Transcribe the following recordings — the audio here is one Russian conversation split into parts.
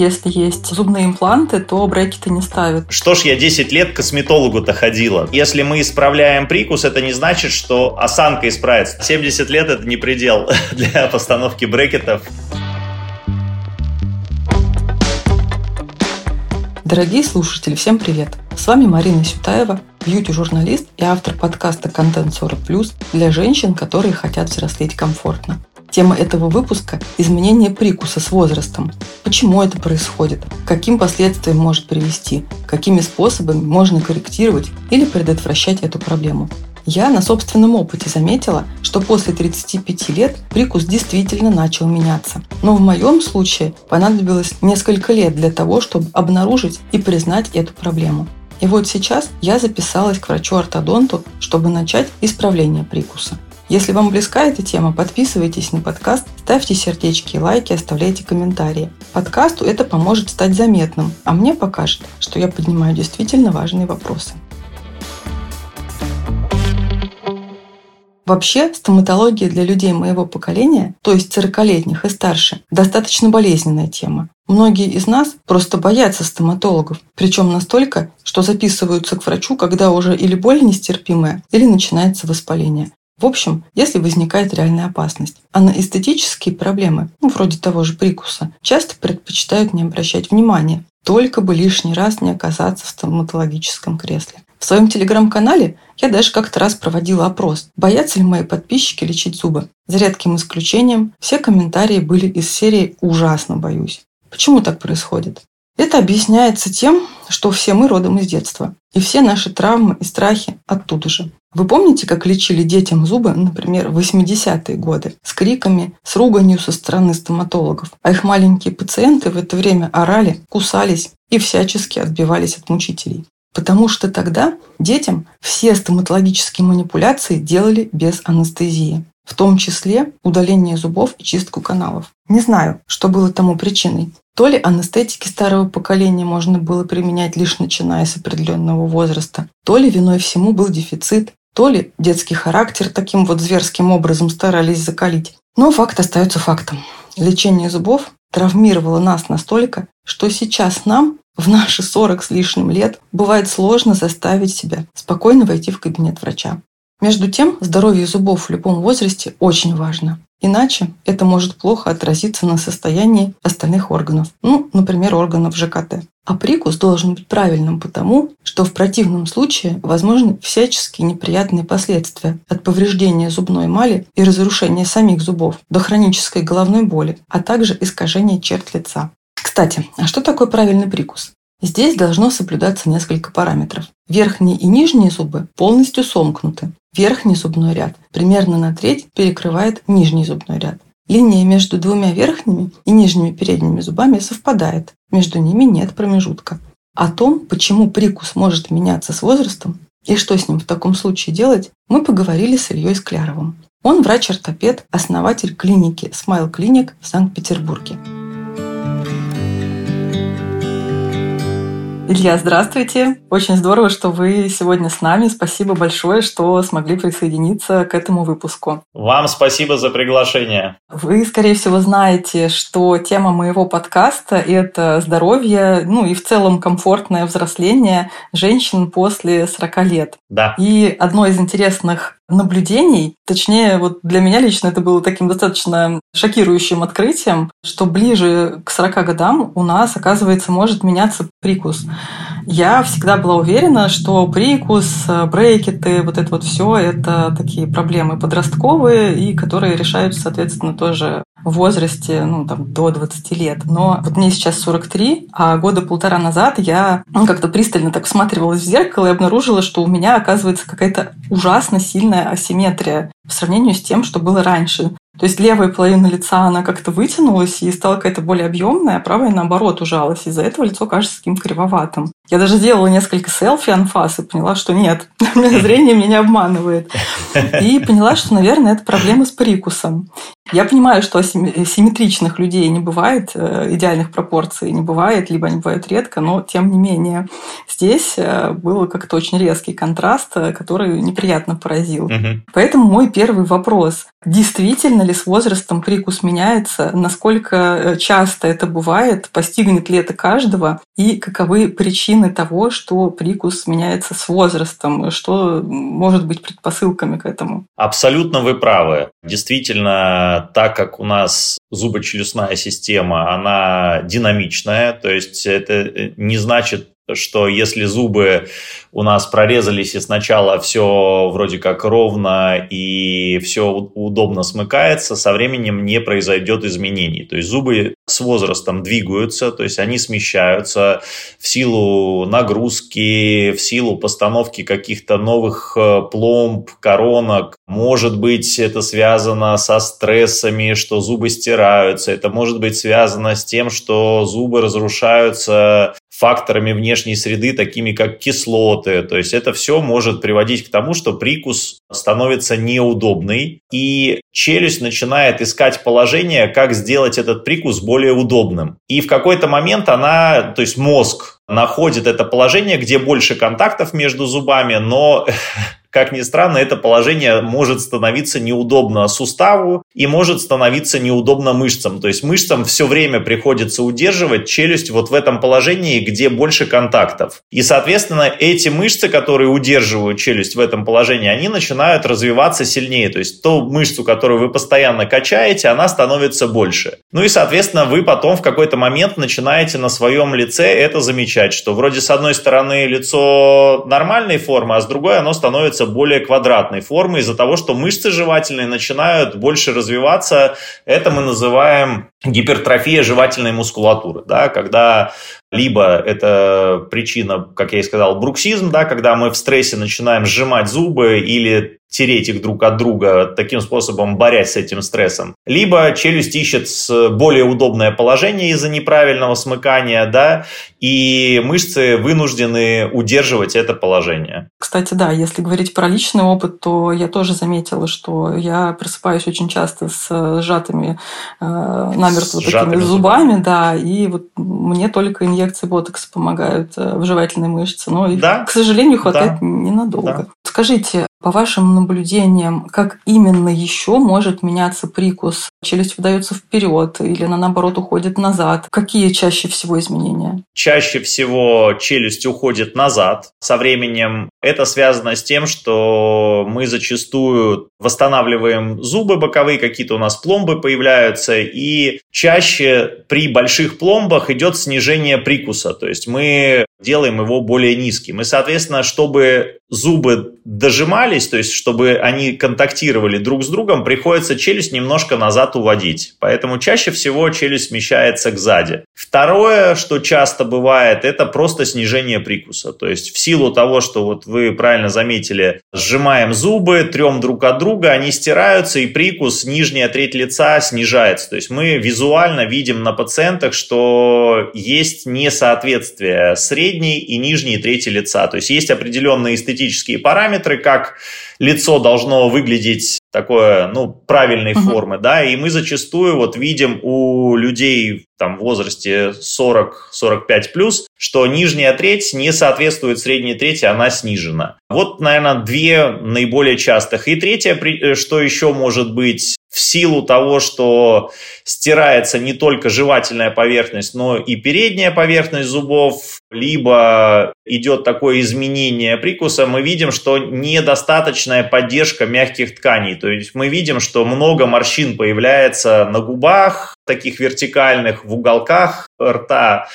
если есть зубные импланты, то брекеты не ставят. Что ж я 10 лет к косметологу-то ходила? Если мы исправляем прикус, это не значит, что осанка исправится. 70 лет это не предел для постановки брекетов. Дорогие слушатели, всем привет! С вами Марина Сютаева, бьюти-журналист и автор подкаста «Контент 40+,» для женщин, которые хотят взрослеть комфортно. Тема этого выпуска – изменение прикуса с возрастом. Почему это происходит? Каким последствиям может привести? Какими способами можно корректировать или предотвращать эту проблему? Я на собственном опыте заметила, что после 35 лет прикус действительно начал меняться. Но в моем случае понадобилось несколько лет для того, чтобы обнаружить и признать эту проблему. И вот сейчас я записалась к врачу-ортодонту, чтобы начать исправление прикуса. Если вам близка эта тема, подписывайтесь на подкаст, ставьте сердечки, лайки, оставляйте комментарии. Подкасту это поможет стать заметным, а мне покажет, что я поднимаю действительно важные вопросы. Вообще, стоматология для людей моего поколения, то есть 40-летних и старше, достаточно болезненная тема. Многие из нас просто боятся стоматологов, причем настолько, что записываются к врачу, когда уже или боль нестерпимая, или начинается воспаление. В общем, если возникает реальная опасность. А на эстетические проблемы, ну, вроде того же прикуса, часто предпочитают не обращать внимания, только бы лишний раз не оказаться в стоматологическом кресле. В своем телеграм-канале я даже как-то раз проводила опрос, боятся ли мои подписчики лечить зубы. За редким исключением, все комментарии были из серии «Ужасно боюсь». Почему так происходит? Это объясняется тем, что все мы родом из детства. И все наши травмы и страхи оттуда же. Вы помните, как лечили детям зубы, например, в 80-е годы, с криками, с руганью со стороны стоматологов, а их маленькие пациенты в это время орали, кусались и всячески отбивались от мучителей. Потому что тогда детям все стоматологические манипуляции делали без анестезии, в том числе удаление зубов и чистку каналов. Не знаю, что было тому причиной. То ли анестетики старого поколения можно было применять лишь начиная с определенного возраста, то ли виной всему был дефицит, то ли детский характер таким вот зверским образом старались закалить. Но факт остается фактом. Лечение зубов травмировало нас настолько, что сейчас нам в наши 40 с лишним лет бывает сложно заставить себя спокойно войти в кабинет врача. Между тем, здоровье зубов в любом возрасте очень важно. Иначе это может плохо отразиться на состоянии остальных органов, ну, например, органов ЖКТ. А прикус должен быть правильным потому, что в противном случае возможны всяческие неприятные последствия от повреждения зубной эмали и разрушения самих зубов до хронической головной боли, а также искажения черт лица. Кстати, а что такое правильный прикус? Здесь должно соблюдаться несколько параметров. Верхние и нижние зубы полностью сомкнуты. Верхний зубной ряд примерно на треть перекрывает нижний зубной ряд. Линия между двумя верхними и нижними передними зубами совпадает. Между ними нет промежутка. О том, почему прикус может меняться с возрастом и что с ним в таком случае делать, мы поговорили с Ильей Скляровым. Он врач-ортопед, основатель клиники Smile Clinic в Санкт-Петербурге. Илья, здравствуйте. Очень здорово, что вы сегодня с нами. Спасибо большое, что смогли присоединиться к этому выпуску. Вам спасибо за приглашение. Вы, скорее всего, знаете, что тема моего подкаста – это здоровье, ну и в целом комфортное взросление женщин после 40 лет. Да. И одно из интересных наблюдений. Точнее, вот для меня лично это было таким достаточно шокирующим открытием, что ближе к 40 годам у нас, оказывается, может меняться прикус. Я всегда была уверена, что прикус, брекеты, вот это вот все, это такие проблемы подростковые, и которые решаются, соответственно, тоже в возрасте, ну, там, до 20 лет. Но вот мне сейчас 43, а года полтора назад я ну, как-то пристально так всматривалась в зеркало и обнаружила, что у меня, оказывается, какая-то ужасно сильная асимметрия по сравнению с тем, что было раньше. То есть левая половина лица, она как-то вытянулась и стала какая-то более объемная, а правая, наоборот, ужалась. Из-за этого лицо кажется таким кривоватым. Я даже сделала несколько селфи анфас и поняла, что нет, зрение меня не обманывает. И поняла, что, наверное, это проблема с прикусом. Я понимаю, что симметричных людей не бывает, э, идеальных пропорций не бывает, либо они бывают редко, но тем не менее здесь э, был как-то очень резкий контраст, э, который неприятно поразил. Угу. Поэтому мой первый вопрос. Действительно ли с возрастом прикус меняется? Насколько часто это бывает? Постигнет ли это каждого? И каковы причины того, что прикус меняется с возрастом? Что может быть предпосылками к этому? Абсолютно вы правы. Действительно, так как у нас зубочелюстная система, она динамичная, то есть это не значит что если зубы у нас прорезались и сначала все вроде как ровно и все удобно смыкается, со временем не произойдет изменений. То есть зубы с возрастом двигаются, то есть они смещаются в силу нагрузки, в силу постановки каких-то новых э, пломб, коронок. Может быть, это связано со стрессами, что зубы стираются. Это может быть связано с тем, что зубы разрушаются факторами внешней среды, такими как кислоты. То есть это все может приводить к тому, что прикус становится неудобный, и челюсть начинает искать положение, как сделать этот прикус более удобным. И в какой-то момент она, то есть мозг находит это положение, где больше контактов между зубами, но как ни странно, это положение может становиться неудобно суставу и может становиться неудобно мышцам. То есть мышцам все время приходится удерживать челюсть вот в этом положении, где больше контактов. И, соответственно, эти мышцы, которые удерживают челюсть в этом положении, они начинают развиваться сильнее. То есть ту мышцу, которую вы постоянно качаете, она становится больше. Ну и, соответственно, вы потом в какой-то момент начинаете на своем лице это замечать, что вроде с одной стороны лицо нормальной формы, а с другой оно становится становится более квадратной формы из-за того, что мышцы жевательные начинают больше развиваться. Это мы называем гипертрофия жевательной мускулатуры, да, когда либо это причина, как я и сказал, бруксизм, да, когда мы в стрессе начинаем сжимать зубы или тереть их друг от друга, таким способом борясь с этим стрессом. Либо челюсть ищет более удобное положение из-за неправильного смыкания, да, и мышцы вынуждены удерживать это положение. Кстати, да, если говорить про личный опыт, то я тоже заметила, что я просыпаюсь очень часто с сжатыми э, намертво такими зубами, зубами, да, и вот мне только инъекции ботокса помогают э, в жевательной мышце, но их, да? к сожалению, хватает да. ненадолго. Да. Скажите, по вашим наблюдениям, как именно еще может меняться прикус? Челюсть выдается вперед или она, наоборот, уходит назад? Какие чаще всего изменения? Чаще всего челюсть уходит назад. Со временем это связано с тем, что мы зачастую восстанавливаем зубы боковые, какие-то у нас пломбы появляются, и чаще при больших пломбах идет снижение прикуса, то есть мы делаем его более низким. И, соответственно, чтобы зубы дожимались, то есть чтобы они контактировали друг с другом, приходится челюсть немножко назад уводить. Поэтому чаще всего челюсть смещается к сзади. Второе, что часто бывает, это просто снижение прикуса. То есть в силу того, что вот вы правильно заметили, сжимаем зубы, трем друг от друга, они стираются, и прикус, нижняя треть лица снижается. То есть мы визуально видим на пациентах, что есть несоответствие средней и нижней трети лица. То есть есть определенные эстетические параметры, как лицо должно выглядеть такое, ну, правильной uh-huh. формы, да, и мы зачастую вот видим у людей там в возрасте 40-45 плюс, что нижняя треть не соответствует средней трети, она снижена. Вот, наверное, две наиболее частых. И третье, э, что еще может быть, в силу того, что стирается не только жевательная поверхность, но и передняя поверхность зубов, либо идет такое изменение прикуса, мы видим, что недостаточная поддержка мягких тканей. То есть мы видим, что много морщин появляется на губах, таких вертикальных, в уголках рта.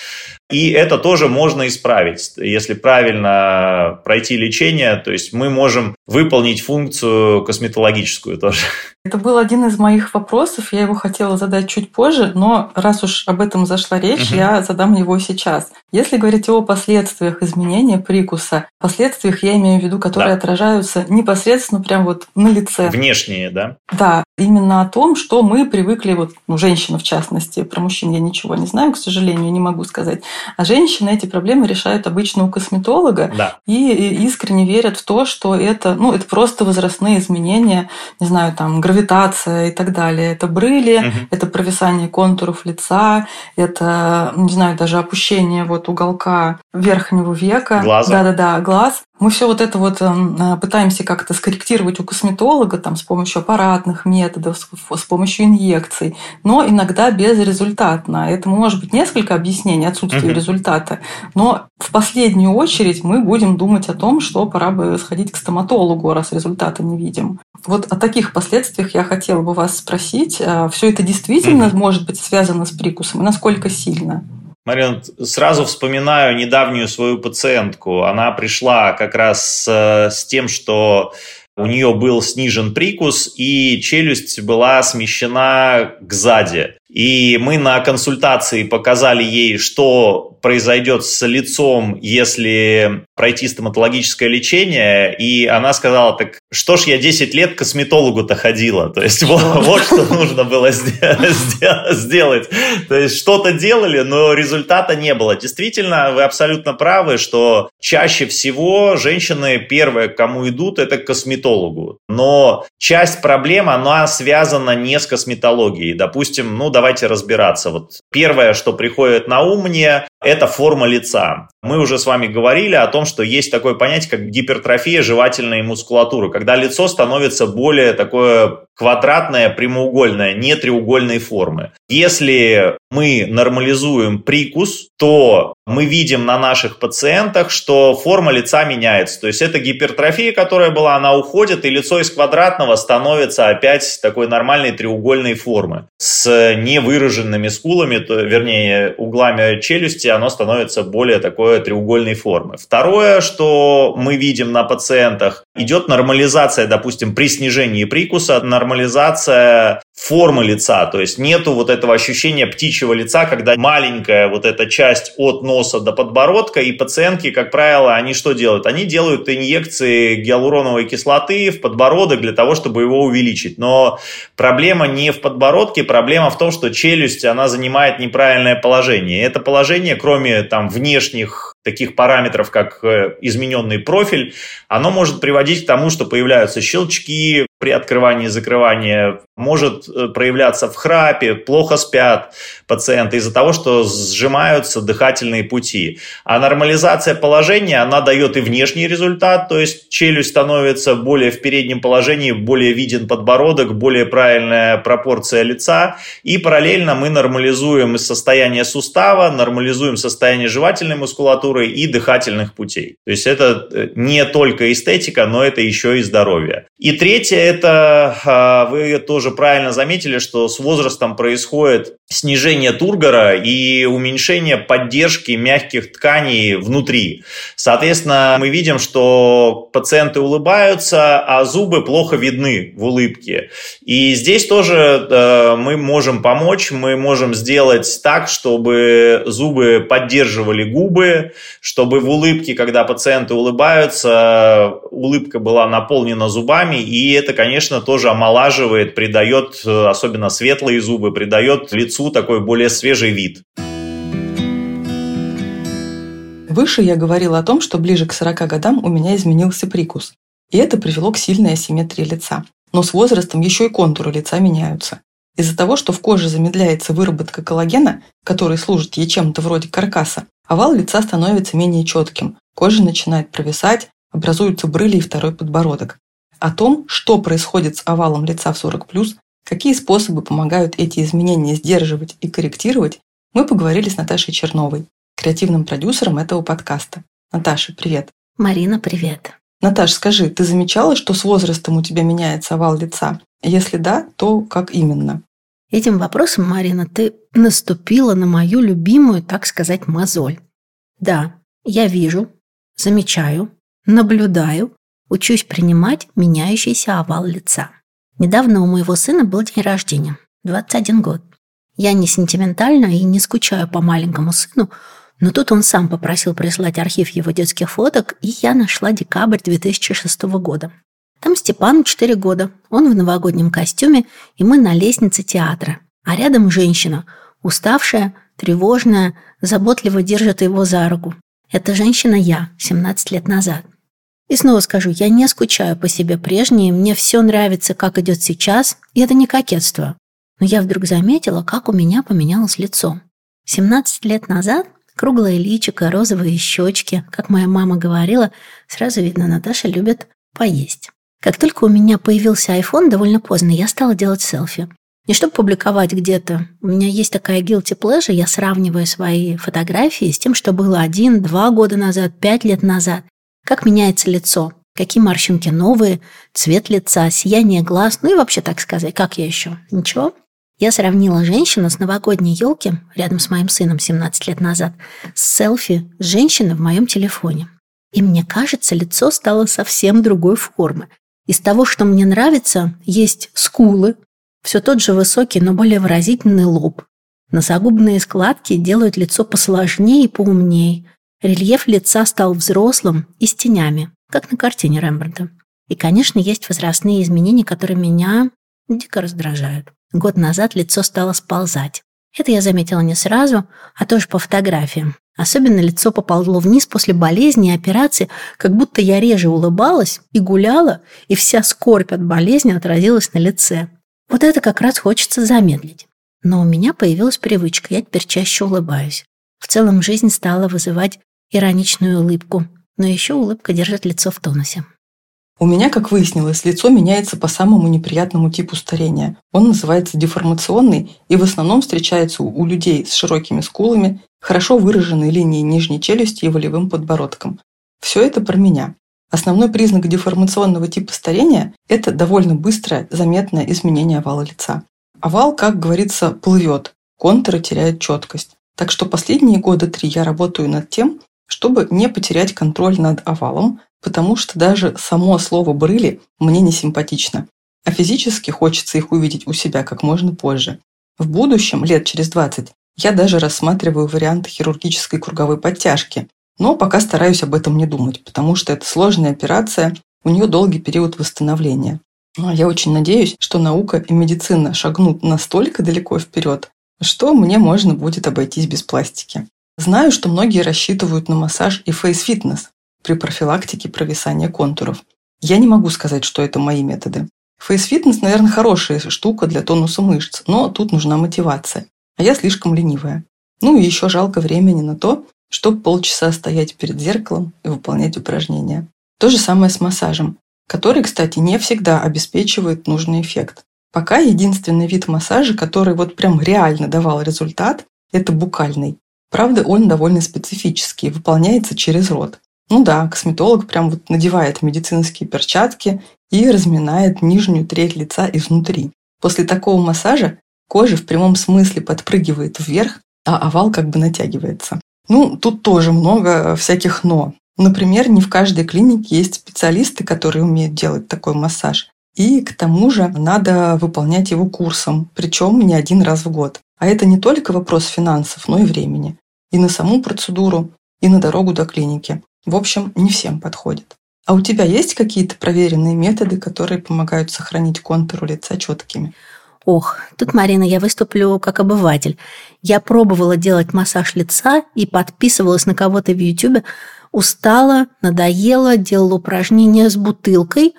И это тоже можно исправить. Если правильно пройти лечение, то есть мы можем выполнить функцию косметологическую тоже. Это был один из моих вопросов. Я его хотела задать чуть позже, но раз уж об этом зашла речь, угу. я задам его сейчас. Если говорить о последствиях изменения прикуса, последствиях я имею в виду, которые да. отражаются непосредственно прямо вот на лице. Внешние, да? Да, именно о том, что мы привыкли, вот, ну, женщина в частности, про мужчин я ничего не знаю, к сожалению, сожалению, не могу сказать. А женщины эти проблемы решают обычно у косметолога да. и искренне верят в то, что это, ну, это просто возрастные изменения, не знаю, там, гравитация и так далее. Это брыли, угу. это провисание контуров лица, это, не знаю, даже опущение вот уголка верхнего века. Глаза. Да-да-да, глаз. Мы все вот это вот эм, э, пытаемся как-то скорректировать у косметолога там, с помощью аппаратных методов, с помощью инъекций, но иногда безрезультатно. Этому может быть несколько объяснений отсутствия uh-huh. результата, но в последнюю очередь мы будем думать о том, что пора бы сходить к стоматологу, раз результата не видим. Вот о таких последствиях я хотела бы вас спросить. А все это действительно uh-huh. может быть связано с прикусом? И насколько сильно? Марин, сразу вспоминаю недавнюю свою пациентку. Она пришла как раз э, с тем, что у нее был снижен прикус, и челюсть была смещена к сзади. И мы на консультации показали ей, что произойдет с лицом, если пройти стоматологическое лечение, и она сказала, так что ж я 10 лет к косметологу-то ходила, то есть вот, вот что нужно было сделать, то есть что-то делали, но результата не было. Действительно, вы абсолютно правы, что чаще всего женщины первые, к кому идут, это к косметологу, но часть проблем, она связана не с косметологией, допустим, ну давайте разбираться, вот первое, что приходит на ум мне, это форма лица. Мы уже с вами говорили о том, что есть такое понятие, как гипертрофия жевательной мускулатуры, когда лицо становится более такое квадратное, прямоугольное, не треугольной формы. Если мы нормализуем прикус, то мы видим на наших пациентах, что форма лица меняется. То есть это гипертрофия, которая была, она уходит, и лицо из квадратного становится опять такой нормальной треугольной формы с невыраженными скулами, то, вернее, углами челюсти, оно становится более такой треугольной формы. Второе, что мы видим на пациентах, идет нормализация, допустим, при снижении прикуса, нормализация формы лица, то есть нету вот этого ощущения птичьего лица, когда маленькая вот эта часть от носа до подбородка, и пациентки, как правило, они что делают? Они делают инъекции гиалуроновой кислоты в подбородок для того, чтобы его увеличить. Но проблема не в подбородке, проблема в том, что челюсть, она занимает неправильное положение. Это положение, кроме там внешних таких параметров, как э, измененный профиль, оно может приводить к тому, что появляются щелчки при открывании и закрывании, может э, проявляться в храпе, плохо спят пациенты из-за того, что сжимаются дыхательные пути. А нормализация положения, она дает и внешний результат, то есть челюсть становится более в переднем положении, более виден подбородок, более правильная пропорция лица, и параллельно мы нормализуем состояние сустава, нормализуем состояние жевательной мускулатуры, и дыхательных путей. То есть это э, не только эстетика, но это еще и здоровье. И третье, это а, вы тоже правильно заметили, что с возрастом происходит снижение тургора и уменьшение поддержки мягких тканей внутри. Соответственно, мы видим, что пациенты улыбаются, а зубы плохо видны в улыбке. И здесь тоже э, мы можем помочь, мы можем сделать так, чтобы зубы поддерживали губы, чтобы в улыбке, когда пациенты улыбаются, улыбка была наполнена зубами, и это, конечно, тоже омолаживает, придает, э, особенно светлые зубы, придает лицу такой более свежий вид. Выше я говорила о том, что ближе к 40 годам у меня изменился прикус. И это привело к сильной асимметрии лица. Но с возрастом еще и контуры лица меняются. Из-за того, что в коже замедляется выработка коллагена, который служит ей чем-то вроде каркаса, Овал лица становится менее четким, кожа начинает провисать, образуются брыли и второй подбородок. О том, что происходит с овалом лица в 40+, какие способы помогают эти изменения сдерживать и корректировать, мы поговорили с Наташей Черновой, креативным продюсером этого подкаста. Наташа, привет. Марина, привет. Наташ, скажи, ты замечала, что с возрастом у тебя меняется овал лица? Если да, то как именно? Этим вопросом, Марина, ты наступила на мою любимую, так сказать, мозоль. Да, я вижу, замечаю, наблюдаю, учусь принимать меняющийся овал лица. Недавно у моего сына был день рождения, 21 год. Я не сентиментальна и не скучаю по маленькому сыну, но тут он сам попросил прислать архив его детских фоток, и я нашла декабрь 2006 года. Там Степану 4 года, он в новогоднем костюме, и мы на лестнице театра. А рядом женщина, уставшая, тревожная, заботливо держит его за руку. Это женщина я, 17 лет назад. И снова скажу, я не скучаю по себе прежней, мне все нравится, как идет сейчас, и это не кокетство. Но я вдруг заметила, как у меня поменялось лицо. 17 лет назад круглое личико, розовые щечки, как моя мама говорила, сразу видно, Наташа любит поесть. Как только у меня появился iPhone довольно поздно, я стала делать селфи. Не чтобы публиковать где-то. У меня есть такая guilty pleasure, я сравниваю свои фотографии с тем, что было один, два года назад, пять лет назад. Как меняется лицо, какие морщинки новые, цвет лица, сияние глаз, ну и вообще, так сказать, как я еще? Ничего? Я сравнила женщину с новогодней елки рядом с моим сыном 17 лет назад с селфи с женщиной в моем телефоне. И мне кажется, лицо стало совсем другой формы. Из того, что мне нравится, есть скулы, все тот же высокий, но более выразительный лоб. Носогубные складки делают лицо посложнее и поумнее. Рельеф лица стал взрослым и с тенями, как на картине Рембрандта. И, конечно, есть возрастные изменения, которые меня дико раздражают. Год назад лицо стало сползать. Это я заметила не сразу, а тоже по фотографиям. Особенно лицо поползло вниз после болезни и операции, как будто я реже улыбалась и гуляла, и вся скорбь от болезни отразилась на лице. Вот это как раз хочется замедлить. Но у меня появилась привычка, я теперь чаще улыбаюсь. В целом жизнь стала вызывать ироничную улыбку, но еще улыбка держит лицо в тонусе. У меня, как выяснилось, лицо меняется по самому неприятному типу старения. Он называется деформационный и в основном встречается у людей с широкими скулами, хорошо выраженной линией нижней челюсти и волевым подбородком. Все это про меня. Основной признак деформационного типа старения – это довольно быстрое, заметное изменение овала лица. Овал, как говорится, плывет, контуры теряют четкость. Так что последние года три я работаю над тем, чтобы не потерять контроль над овалом, потому что даже само слово «брыли» мне не симпатично, а физически хочется их увидеть у себя как можно позже. В будущем, лет через 20, я даже рассматриваю варианты хирургической круговой подтяжки, но пока стараюсь об этом не думать, потому что это сложная операция, у нее долгий период восстановления. А я очень надеюсь, что наука и медицина шагнут настолько далеко вперед, что мне можно будет обойтись без пластики. Знаю, что многие рассчитывают на массаж и фейс-фитнес при профилактике провисания контуров. Я не могу сказать, что это мои методы. Фейс-фитнес, наверное, хорошая штука для тонуса мышц, но тут нужна мотивация. А я слишком ленивая. Ну и еще жалко времени на то, чтобы полчаса стоять перед зеркалом и выполнять упражнения. То же самое с массажем, который, кстати, не всегда обеспечивает нужный эффект. Пока единственный вид массажа, который вот прям реально давал результат, это букальный. Правда, он довольно специфический, выполняется через рот. Ну да, косметолог прям вот надевает медицинские перчатки и разминает нижнюю треть лица изнутри. После такого массажа кожа в прямом смысле подпрыгивает вверх, а овал как бы натягивается. Ну, тут тоже много всяких «но». Например, не в каждой клинике есть специалисты, которые умеют делать такой массаж. И к тому же надо выполнять его курсом, причем не один раз в год. А это не только вопрос финансов, но и времени. И на саму процедуру, и на дорогу до клиники. В общем, не всем подходит. А у тебя есть какие-то проверенные методы, которые помогают сохранить контуру лица четкими? Ох, тут, Марина, я выступлю как обыватель. Я пробовала делать массаж лица и подписывалась на кого-то в Ютубе. Устала, надоела, делала упражнения с бутылкой.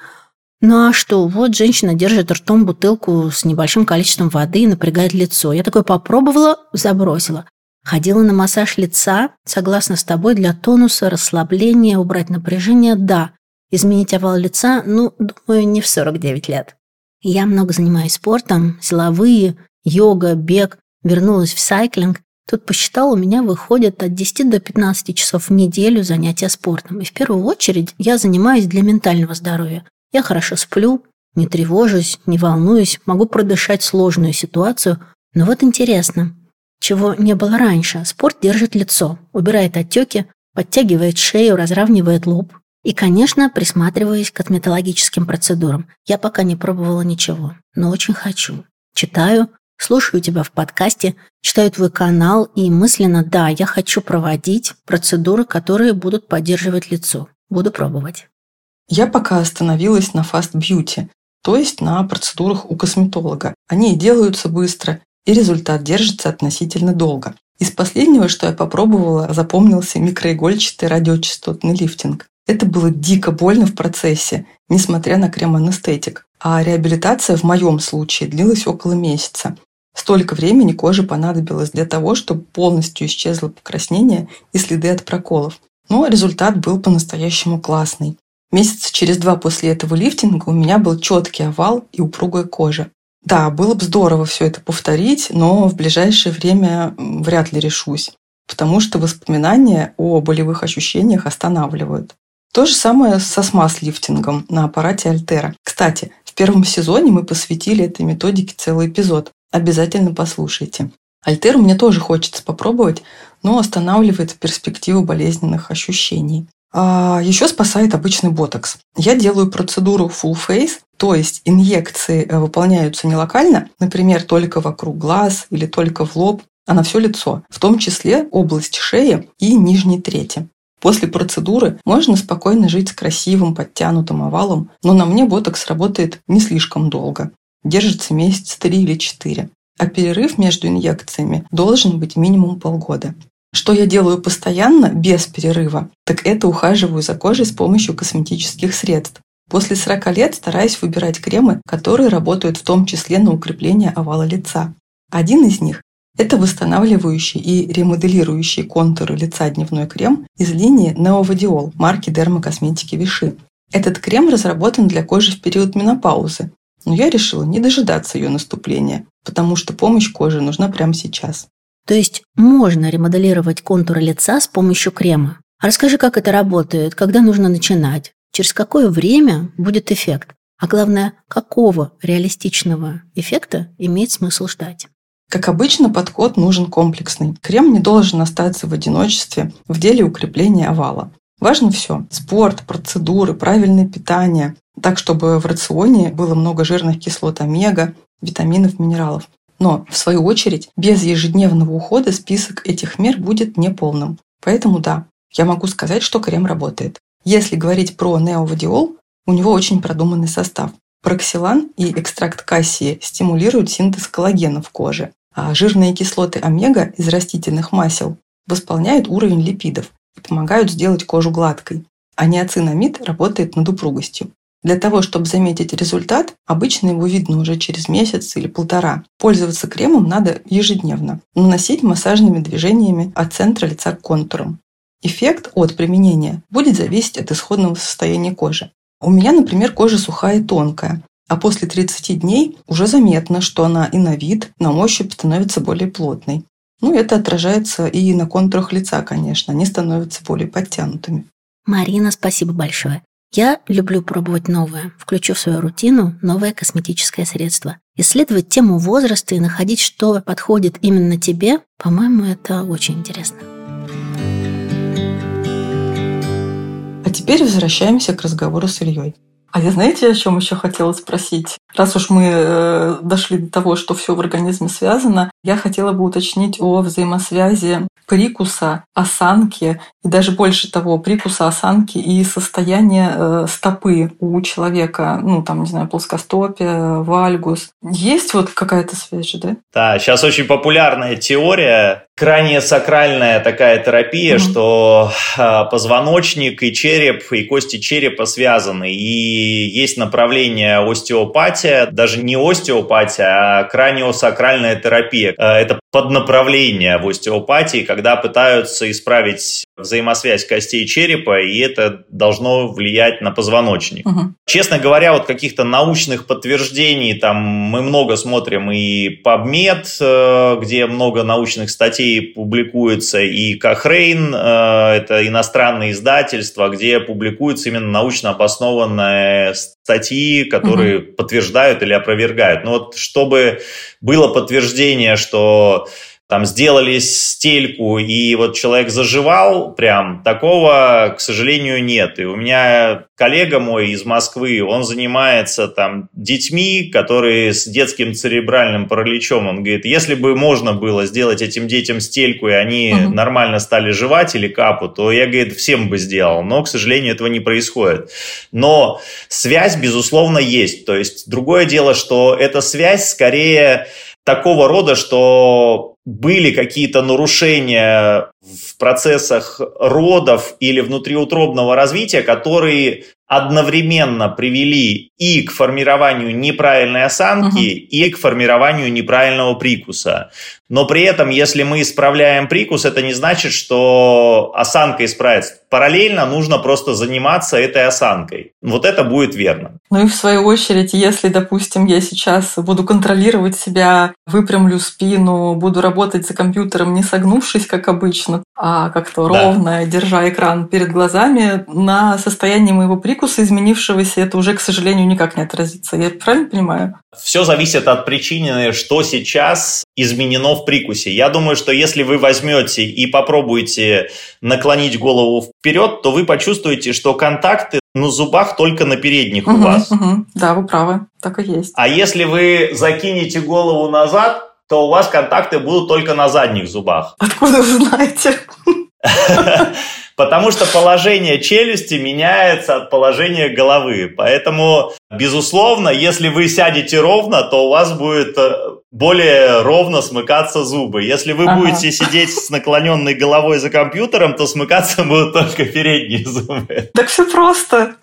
Ну а что, вот женщина держит ртом бутылку с небольшим количеством воды и напрягает лицо. Я такое попробовала, забросила. Ходила на массаж лица, согласна с тобой, для тонуса, расслабления, убрать напряжение, да. Изменить овал лица, ну, думаю, не в 49 лет. Я много занимаюсь спортом, силовые, йога, бег, вернулась в сайклинг. Тут посчитал, у меня выходит от 10 до 15 часов в неделю занятия спортом. И в первую очередь я занимаюсь для ментального здоровья. Я хорошо сплю, не тревожусь, не волнуюсь, могу продышать сложную ситуацию. Но вот интересно, чего не было раньше. Спорт держит лицо, убирает отеки, подтягивает шею, разравнивает лоб, и, конечно, присматриваясь к косметологическим процедурам. Я пока не пробовала ничего, но очень хочу. Читаю, слушаю тебя в подкасте, читаю твой канал и мысленно, да, я хочу проводить процедуры, которые будут поддерживать лицо. Буду пробовать. Я пока остановилась на Beauty, то есть на процедурах у косметолога. Они делаются быстро, и результат держится относительно долго. Из последнего, что я попробовала, запомнился микроигольчатый радиочастотный лифтинг. Это было дико больно в процессе, несмотря на крем-анестетик. А реабилитация в моем случае длилась около месяца. Столько времени коже понадобилось для того, чтобы полностью исчезло покраснение и следы от проколов. Но результат был по-настоящему классный. Месяца через два после этого лифтинга у меня был четкий овал и упругая кожа. Да, было бы здорово все это повторить, но в ближайшее время вряд ли решусь, потому что воспоминания о болевых ощущениях останавливают. То же самое со смаз-лифтингом на аппарате Альтера. Кстати, в первом сезоне мы посвятили этой методике целый эпизод. Обязательно послушайте. Альтеру мне тоже хочется попробовать, но останавливает перспективу болезненных ощущений. А еще спасает обычный ботокс. Я делаю процедуру full face, то есть инъекции э, выполняются не локально, например, только вокруг глаз или только в лоб, а на все лицо, в том числе область шеи и нижней трети. После процедуры можно спокойно жить с красивым подтянутым овалом, но на мне ботокс работает не слишком долго. Держится месяц три или четыре. А перерыв между инъекциями должен быть минимум полгода. Что я делаю постоянно, без перерыва, так это ухаживаю за кожей с помощью косметических средств. После 40 лет стараюсь выбирать кремы, которые работают в том числе на укрепление овала лица. Один из них – это восстанавливающий и ремоделирующий контуры лица дневной крем из линии Neovadiol марки дермокосметики Виши. Этот крем разработан для кожи в период менопаузы, но я решила не дожидаться ее наступления, потому что помощь коже нужна прямо сейчас. То есть можно ремоделировать контуры лица с помощью крема. Расскажи, как это работает, когда нужно начинать, через какое время будет эффект, а главное, какого реалистичного эффекта имеет смысл ждать. Как обычно, подход нужен комплексный. Крем не должен остаться в одиночестве в деле укрепления овала. Важно все – спорт, процедуры, правильное питание, так, чтобы в рационе было много жирных кислот омега, витаминов, минералов. Но, в свою очередь, без ежедневного ухода список этих мер будет неполным. Поэтому да, я могу сказать, что крем работает. Если говорить про неовадиол, у него очень продуманный состав. Проксилан и экстракт кассии стимулируют синтез коллагена в коже, а жирные кислоты омега из растительных масел восполняют уровень липидов и помогают сделать кожу гладкой. А неоцинамид работает над упругостью. Для того, чтобы заметить результат, обычно его видно уже через месяц или полтора. Пользоваться кремом надо ежедневно. Наносить массажными движениями от центра лица к контурам. Эффект от применения будет зависеть от исходного состояния кожи. У меня, например, кожа сухая и тонкая, а после 30 дней уже заметно, что она и на вид, на ощупь становится более плотной. Ну, это отражается и на контурах лица, конечно, они становятся более подтянутыми. Марина, спасибо большое. Я люблю пробовать новое, включу в свою рутину новое косметическое средство. Исследовать тему возраста и находить, что подходит именно тебе, по-моему, это очень интересно. А теперь возвращаемся к разговору с Ильей. А я знаете, о чем еще хотела спросить? Раз уж мы э, дошли до того, что все в организме связано, я хотела бы уточнить о взаимосвязи прикуса, осанки и даже больше того, прикуса, осанки и состояния э, стопы у человека, ну там, не знаю, плоскостопие, вальгус. Есть вот какая-то связь да? Да, сейчас очень популярная теория, крайне сакральная такая терапия, mm-hmm. что э, позвоночник и череп, и кости черепа связаны. И есть направление остеопатия, даже не остеопатия, а краниосакральная терапия. Э, это поднаправление в остеопатии, когда пытаются исправить взаимосвязь костей черепа, и это должно влиять на позвоночник. Угу. Честно говоря, вот каких-то научных подтверждений, там мы много смотрим и PubMed, э, где много научных статей публикуется, и Cochrane, э, это иностранное издательство, где публикуются именно научно обоснованные статьи, которые угу. подтверждают или опровергают. Но вот чтобы было подтверждение, что там сделали стельку, и вот человек заживал прям, такого, к сожалению, нет. И у меня коллега мой из Москвы, он занимается там детьми, которые с детским церебральным параличом. Он говорит, если бы можно было сделать этим детям стельку, и они угу. нормально стали жевать или капу, то я, говорит, всем бы сделал. Но, к сожалению, этого не происходит. Но связь, безусловно, есть. То есть другое дело, что эта связь скорее такого рода, что были какие-то нарушения в процессах родов или внутриутробного развития, которые одновременно привели и к формированию неправильной осанки, угу. и к формированию неправильного прикуса. Но при этом, если мы исправляем прикус, это не значит, что осанка исправится. Параллельно нужно просто заниматься этой осанкой. Вот это будет верно. Ну и в свою очередь, если, допустим, я сейчас буду контролировать себя, выпрямлю спину, буду работать за компьютером, не согнувшись, как обычно, а как-то да. ровно, держа экран перед глазами, на состоянии моего прикуса изменившегося это уже, к сожалению, никак не отразится. Я правильно понимаю? Все зависит от причины, что сейчас изменено в прикусе. Я думаю, что если вы возьмете и попробуете наклонить голову вперед, то вы почувствуете, что контакты на зубах только на передних угу, у вас. Угу. Да, вы правы, так и есть. А если вы закинете голову назад, то у вас контакты будут только на задних зубах. Откуда вы знаете? Потому что положение челюсти меняется от положения головы. Поэтому, безусловно, если вы сядете ровно, то у вас будет э, более ровно смыкаться зубы. Если вы ага. будете сидеть с наклоненной головой за компьютером, то смыкаться будут только передние зубы. Так все просто.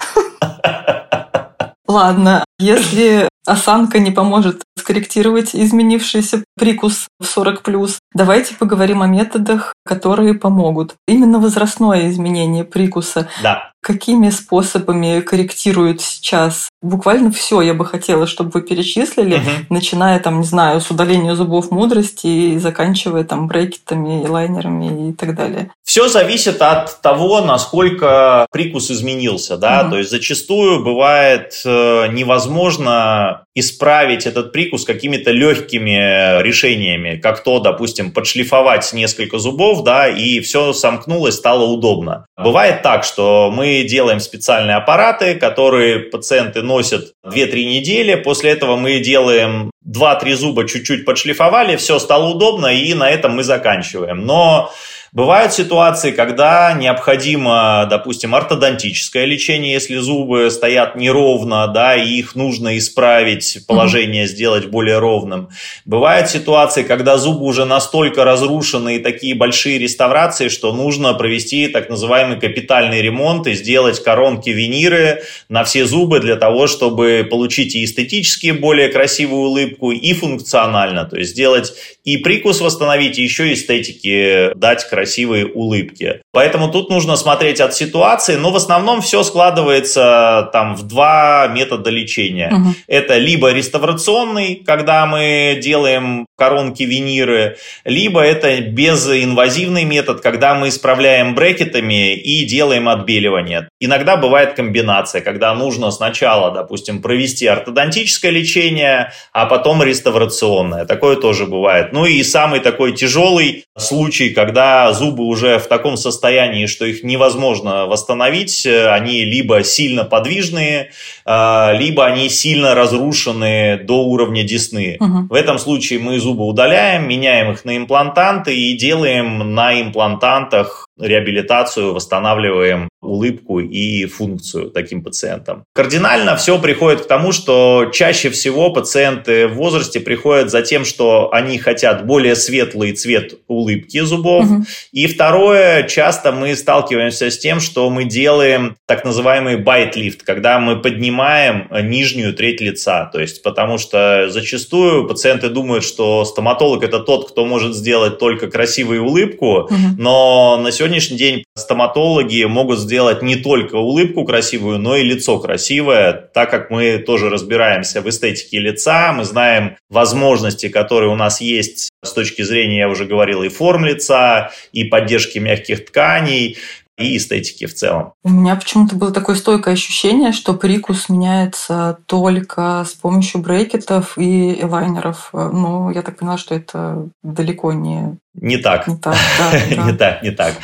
Ладно, если осанка не поможет скорректировать изменившийся прикус в 40+, давайте поговорим о методах, которые помогут. Именно возрастное изменение прикуса. Да. Какими способами корректируют сейчас? Буквально все я бы хотела, чтобы вы перечислили, угу. начиная там, не знаю, с удаления зубов мудрости и заканчивая там брекетами, лайнерами и так далее. Все зависит от того, насколько прикус изменился, да, угу. то есть зачастую бывает э, невозможно исправить этот прикус какими-то легкими решениями, как то, допустим, подшлифовать несколько зубов, да, и все сомкнулось, стало удобно. Бывает так, что мы делаем специальные аппараты, которые пациенты носят 2-3 недели, после этого мы делаем 2-3 зуба чуть-чуть подшлифовали, все стало удобно, и на этом мы заканчиваем. Но Бывают ситуации, когда необходимо, допустим, ортодонтическое лечение, если зубы стоят неровно, да, и их нужно исправить, положение сделать более ровным. Бывают ситуации, когда зубы уже настолько разрушены и такие большие реставрации, что нужно провести так называемый капитальный ремонт и сделать коронки виниры на все зубы для того, чтобы получить и эстетически более красивую улыбку, и функционально, то есть сделать и прикус восстановить, и еще эстетики дать красивую красивые улыбки. Поэтому тут нужно смотреть от ситуации, но в основном все складывается там в два метода лечения. Угу. Это либо реставрационный, когда мы делаем коронки виниры, либо это безинвазивный метод, когда мы исправляем брекетами и делаем отбеливание. Иногда бывает комбинация, когда нужно сначала, допустим, провести ортодонтическое лечение, а потом реставрационное. Такое тоже бывает. Ну и самый такой тяжелый случай, когда зубы уже в таком состоянии, что их невозможно восстановить, они либо сильно подвижные, а, либо они сильно разрушены до уровня десны. Угу. В этом случае мы зубы удаляем, меняем их на имплантанты и делаем на имплантантах реабилитацию, восстанавливаем улыбку и функцию таким пациентам. Кардинально все приходит к тому, что чаще всего пациенты в возрасте приходят за тем, что они хотят более светлый цвет улыбки зубов. Угу. И второе, часто мы сталкиваемся с тем, что мы делаем так называемый байт-лифт, когда мы поднимаем нижнюю треть лица. То есть, потому что зачастую пациенты думают, что стоматолог это тот, кто может сделать только красивую улыбку, угу. но на сегодняшний день стоматологи могут сделать не только улыбку красивую, но и лицо красивое, так как мы тоже разбираемся в эстетике лица, мы знаем возможности, которые у нас есть с точки зрения, я уже говорил, и форм лица, и поддержки мягких тканей, и эстетики в целом. У меня почему-то было такое стойкое ощущение, что прикус меняется только с помощью брекетов и элайнеров. Но я так поняла, что это далеко не не так. Не так, да, не так, не так.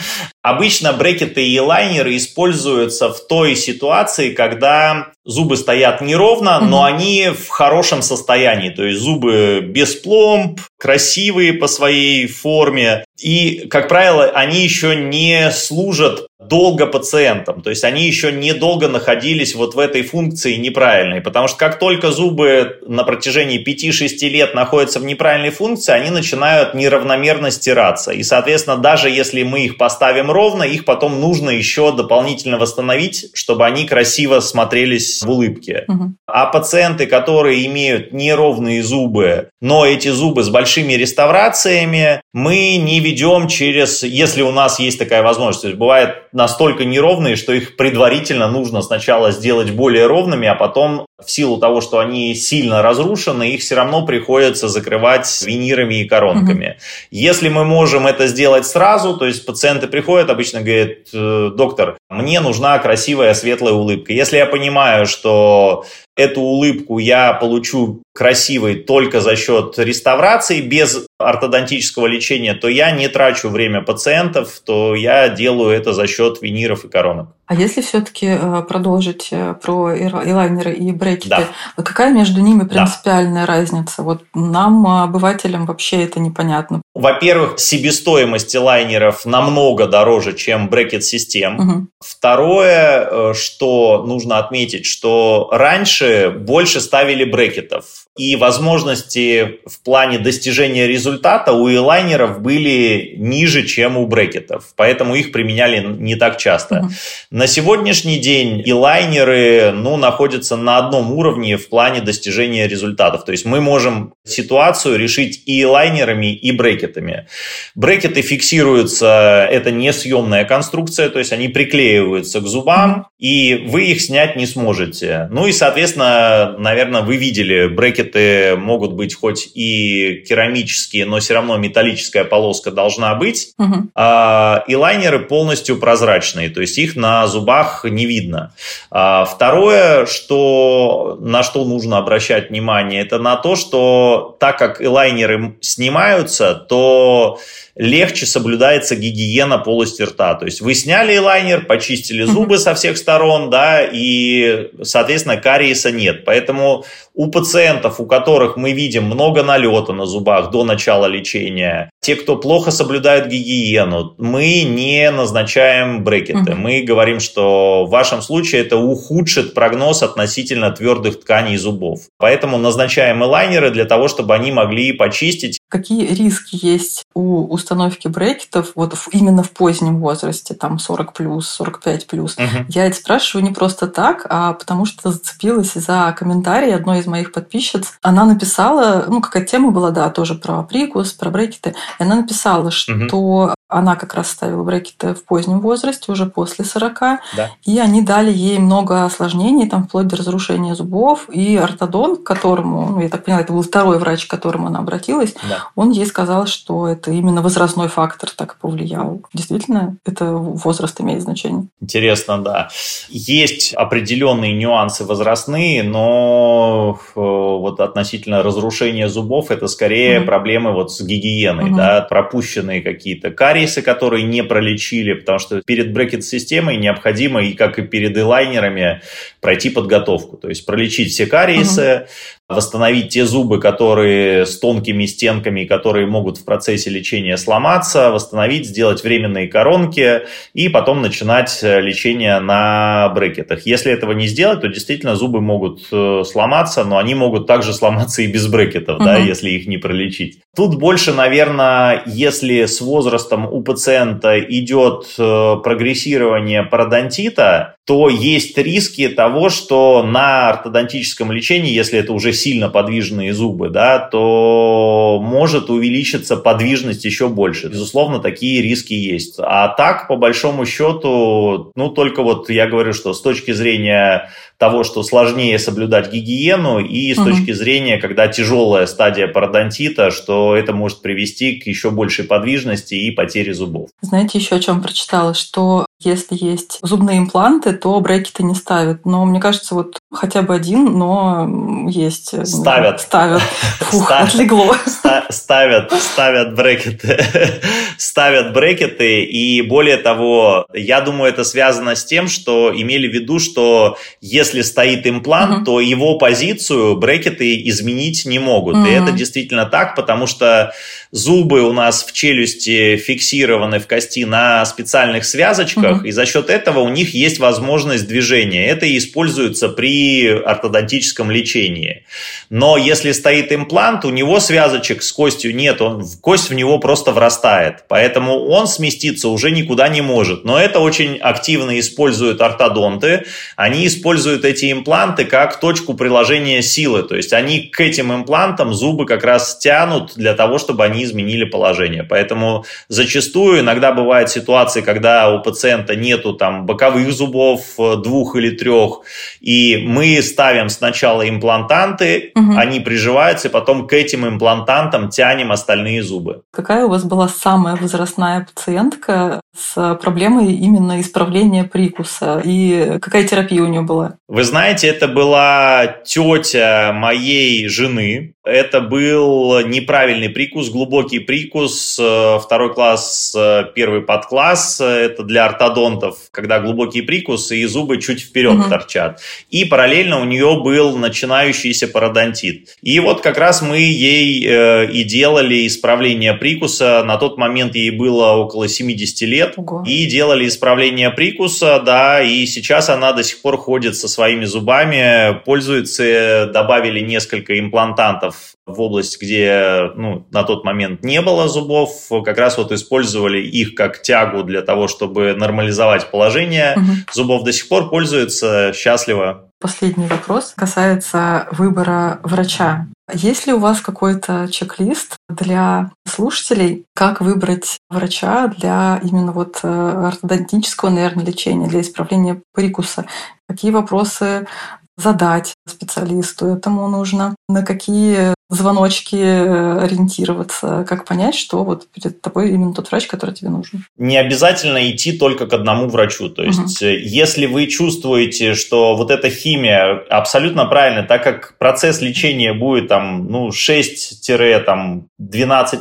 Обычно брекеты и лайнеры используются в той ситуации, когда зубы стоят неровно, но они в хорошем состоянии. То есть зубы без пломб, красивые по своей форме. И, как правило, они еще не служат долго пациентам. То есть они еще недолго находились вот в этой функции неправильной. Потому что как только зубы на протяжении 5-6 лет находятся в неправильной функции, они начинают неравномерно стираться. И, соответственно, даже если мы их поставим ровно, их потом нужно еще дополнительно восстановить, чтобы они красиво смотрелись в улыбке. Угу. А пациенты, которые имеют неровные зубы, но эти зубы с большими реставрациями, мы не ведем через, если у нас есть такая возможность. То есть бывает настолько неровные, что их предварительно нужно сначала сделать более ровными, а потом в силу того, что они сильно разрушены, их все равно приходится закрывать винирами и коронками. Угу. Если мы можем это сделать сразу, то есть пациенты приходят, обычно говорят, «Э, доктор, мне нужна красивая светлая улыбка. Если я понимаю, что эту улыбку я получу красивой только за счет реставрации, без ортодонтического лечения, то я не трачу время пациентов, то я делаю это за счет виниров и коронок. А если все-таки э, продолжить э, про элайнеры и брекеты, да. какая между ними принципиальная да. разница? Вот нам, обывателям, вообще это непонятно. Во-первых, себестоимость лайнеров намного дороже, чем брекет-систем. Угу. Второе, э, что нужно отметить, что раньше больше ставили брекетов и возможности в плане достижения результата у элайнеров были ниже, чем у брекетов, поэтому их применяли не так часто. Mm-hmm. На сегодняшний день элайнеры ну, находятся на одном уровне в плане достижения результатов, то есть мы можем ситуацию решить и элайнерами, и брекетами. Брекеты фиксируются, это не съемная конструкция, то есть они приклеиваются к зубам, и вы их снять не сможете. Ну и, соответственно, наверное, вы видели брекет брекеты могут быть хоть и керамические, но все равно металлическая полоска должна быть. Угу. И лайнеры полностью прозрачные, то есть их на зубах не видно. А, второе, что, на что нужно обращать внимание, это на то, что так как лайнеры снимаются, то легче соблюдается гигиена полости рта. То есть вы сняли лайнер, почистили зубы со всех сторон, да, и, соответственно, кариеса нет. Поэтому у пациентов, у которых мы видим много налета на зубах до начала лечения, те, кто плохо соблюдает гигиену, мы не назначаем брекеты. Мы говорим, что в вашем случае это ухудшит прогноз относительно твердых тканей зубов. Поэтому назначаем элайнеры для того, чтобы они могли почистить. Какие риски есть у установки брекетов вот именно в позднем возрасте, там 40 плюс, 45 плюс? Угу. Я это спрашиваю не просто так, а потому что зацепилась за комментарий одной из моих подписчиц. Она написала, ну, какая тема была, да, тоже про прикус, про брекеты. И она написала, что угу. Она как раз ставила брекеты в позднем возрасте, уже после 40. Да. И они дали ей много осложнений, там, вплоть до разрушения зубов. И ортодонт, к которому, ну, я так поняла, это был второй врач, к которому она обратилась, да. он ей сказал, что это именно возрастной фактор так повлиял. Действительно, это возраст имеет значение. Интересно, да. Есть определенные нюансы возрастные, но э, вот относительно разрушения зубов это скорее mm-hmm. проблемы вот с гигиеной, mm-hmm. да, пропущенные какие-то кариесы, которые не пролечили, потому что перед брекет-системой необходимо, и как и перед элайнерами, пройти подготовку, то есть пролечить все кариесы, восстановить те зубы, которые с тонкими стенками, которые могут в процессе лечения сломаться, восстановить, сделать временные коронки и потом начинать э, лечение на брекетах. Если этого не сделать, то действительно зубы могут э, сломаться, но они могут также сломаться и без брекетов, угу. да, если их не пролечить. Тут больше, наверное, если с возрастом у пациента идет э, прогрессирование пародонтита, то есть риски того, что на ортодонтическом лечении, если это уже сильно подвижные зубы, да, то может увеличиться подвижность еще больше. Безусловно, такие риски есть. А так, по большому счету, ну, только вот я говорю, что с точки зрения того, что сложнее соблюдать гигиену, и с угу. точки зрения, когда тяжелая стадия пародонтита, что это может привести к еще большей подвижности и потере зубов. Знаете, еще о чем прочитала, что если есть зубные импланты, то брекеты не ставят. Но мне кажется, вот хотя бы один, но есть. Ставят. Ставят. Фух, ставят, отлегло. Ставят, ставят брекеты. ставят брекеты. И более того, я думаю, это связано с тем, что имели в виду, что если стоит имплант, uh-huh. то его позицию брекеты изменить не могут. Uh-huh. И это действительно так, потому что зубы у нас в челюсти фиксированы в кости на специальных связочках, uh-huh. и за счет этого у них есть возможность движения. Это и используется при ортодонтическом лечении. Но если стоит имплант, у него связочек с костью нет, он, кость в него просто врастает. Поэтому он сместиться уже никуда не может. Но это очень активно используют ортодонты. Они используют эти импланты как точку приложения силы. То есть они к этим имплантам зубы как раз тянут для того, чтобы они изменили положение. Поэтому зачастую иногда бывают ситуации, когда у пациента нету там боковых зубов, э, двух или трех, и мы ставим сначала имплантанты, угу. они приживаются, и потом к этим имплантантам тянем остальные зубы. Какая у вас была самая возрастная пациентка с проблемой именно исправления прикуса? И какая терапия у нее была? Вы знаете, это была тетя моей жены. Это был неправильный прикус, глубокий прикус, э, второй класс, э, первый подкласс. Это для ортодонтов, когда глубокий прикус и зубы чуть вперед угу. торчат. И параллельно у нее был начинающийся пародонтит. И вот как раз мы ей э, и делали исправление прикуса. На тот момент ей было около 70 лет. Ого. И делали исправление прикуса, да, и сейчас она до сих пор ходит со своими зубами, пользуется, добавили несколько имплантантов в область, где ну, на тот момент не было зубов, как раз вот использовали их как тягу для того, чтобы нормализовать положение угу. зубов. До сих пор пользуются счастливо. Последний вопрос касается выбора врача. Есть ли у вас какой-то чек-лист для слушателей, как выбрать врача для именно вот э, ортодонтического, наверное, лечения, для исправления прикуса? Какие вопросы задать специалисту этому нужно, на какие звоночки э, ориентироваться, как понять, что вот перед тобой именно тот врач, который тебе нужен. Не обязательно идти только к одному врачу. То есть, угу. если вы чувствуете, что вот эта химия абсолютно правильно, так как процесс лечения будет там, ну, 6-12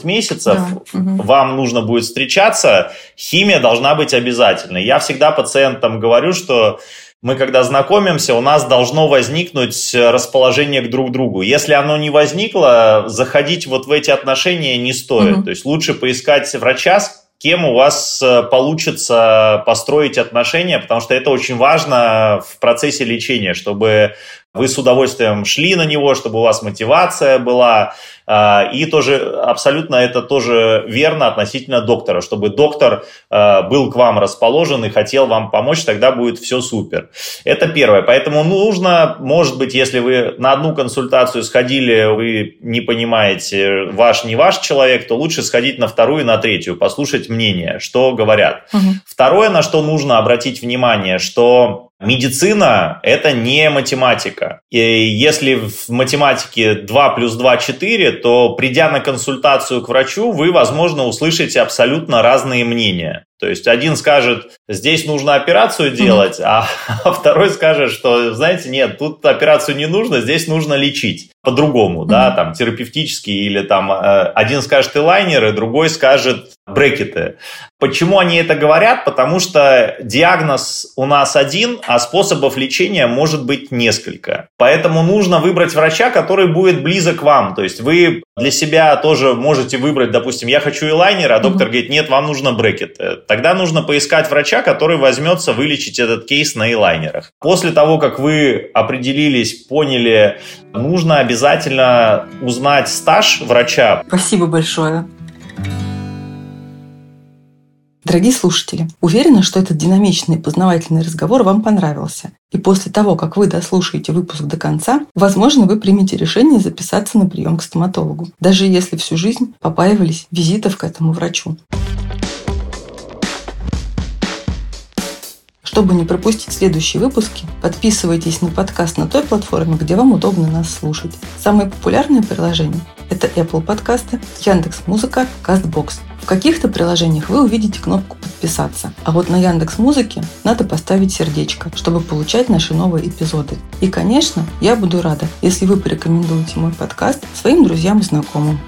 месяцев, да. угу. вам нужно будет встречаться, химия должна быть обязательной. Я всегда пациентам говорю, что мы когда знакомимся, у нас должно возникнуть расположение к друг другу. Если оно не возникло, заходить вот в эти отношения не стоит. Угу. То есть лучше поискать врача, с кем у вас э, получится построить отношения, потому что это очень важно в процессе лечения, чтобы вы с удовольствием шли на него, чтобы у вас мотивация была. А, и тоже абсолютно это тоже верно относительно доктора, чтобы доктор а, был к вам расположен и хотел вам помочь, тогда будет все супер. Это первое. Поэтому нужно, может быть, если вы на одну консультацию сходили, вы не понимаете, ваш, не ваш человек, то лучше сходить на вторую, на третью, послушать мнение, что говорят. Угу. Второе, на что нужно обратить внимание, что Медицина – это не математика. И если в математике 2 плюс 2 – 4, то придя на консультацию к врачу, вы, возможно, услышите абсолютно разные мнения. То есть один скажет, здесь нужно операцию делать, mm-hmm. а, второй скажет, что, знаете, нет, тут операцию не нужно, здесь нужно лечить по-другому, mm-hmm. да, там терапевтически или там э, один скажет элайнеры, другой скажет брекеты. Почему они это говорят? Потому что диагноз у нас один, а способов лечения может быть несколько. Поэтому нужно выбрать врача, который будет близок к вам. То есть вы для себя тоже можете выбрать, допустим, я хочу элайнер, а доктор mm-hmm. говорит, нет, вам нужно брекеты Тогда нужно поискать врача, который возьмется вылечить этот кейс на элайнерах. После того, как вы определились, поняли, нужно обязательно узнать стаж врача. Спасибо большое. Дорогие слушатели, уверена, что этот динамичный и познавательный разговор вам понравился. И после того, как вы дослушаете выпуск до конца, возможно, вы примете решение записаться на прием к стоматологу, даже если всю жизнь попаивались визитов к этому врачу. Чтобы не пропустить следующие выпуски, подписывайтесь на подкаст на той платформе, где вам удобно нас слушать. Самые популярные приложения – это Apple подкасты, Яндекс.Музыка, Castbox. каких-то приложениях вы увидите кнопку «Подписаться», а вот на Яндекс Музыке надо поставить сердечко, чтобы получать наши новые эпизоды. И, конечно, я буду рада, если вы порекомендуете мой подкаст своим друзьям и знакомым.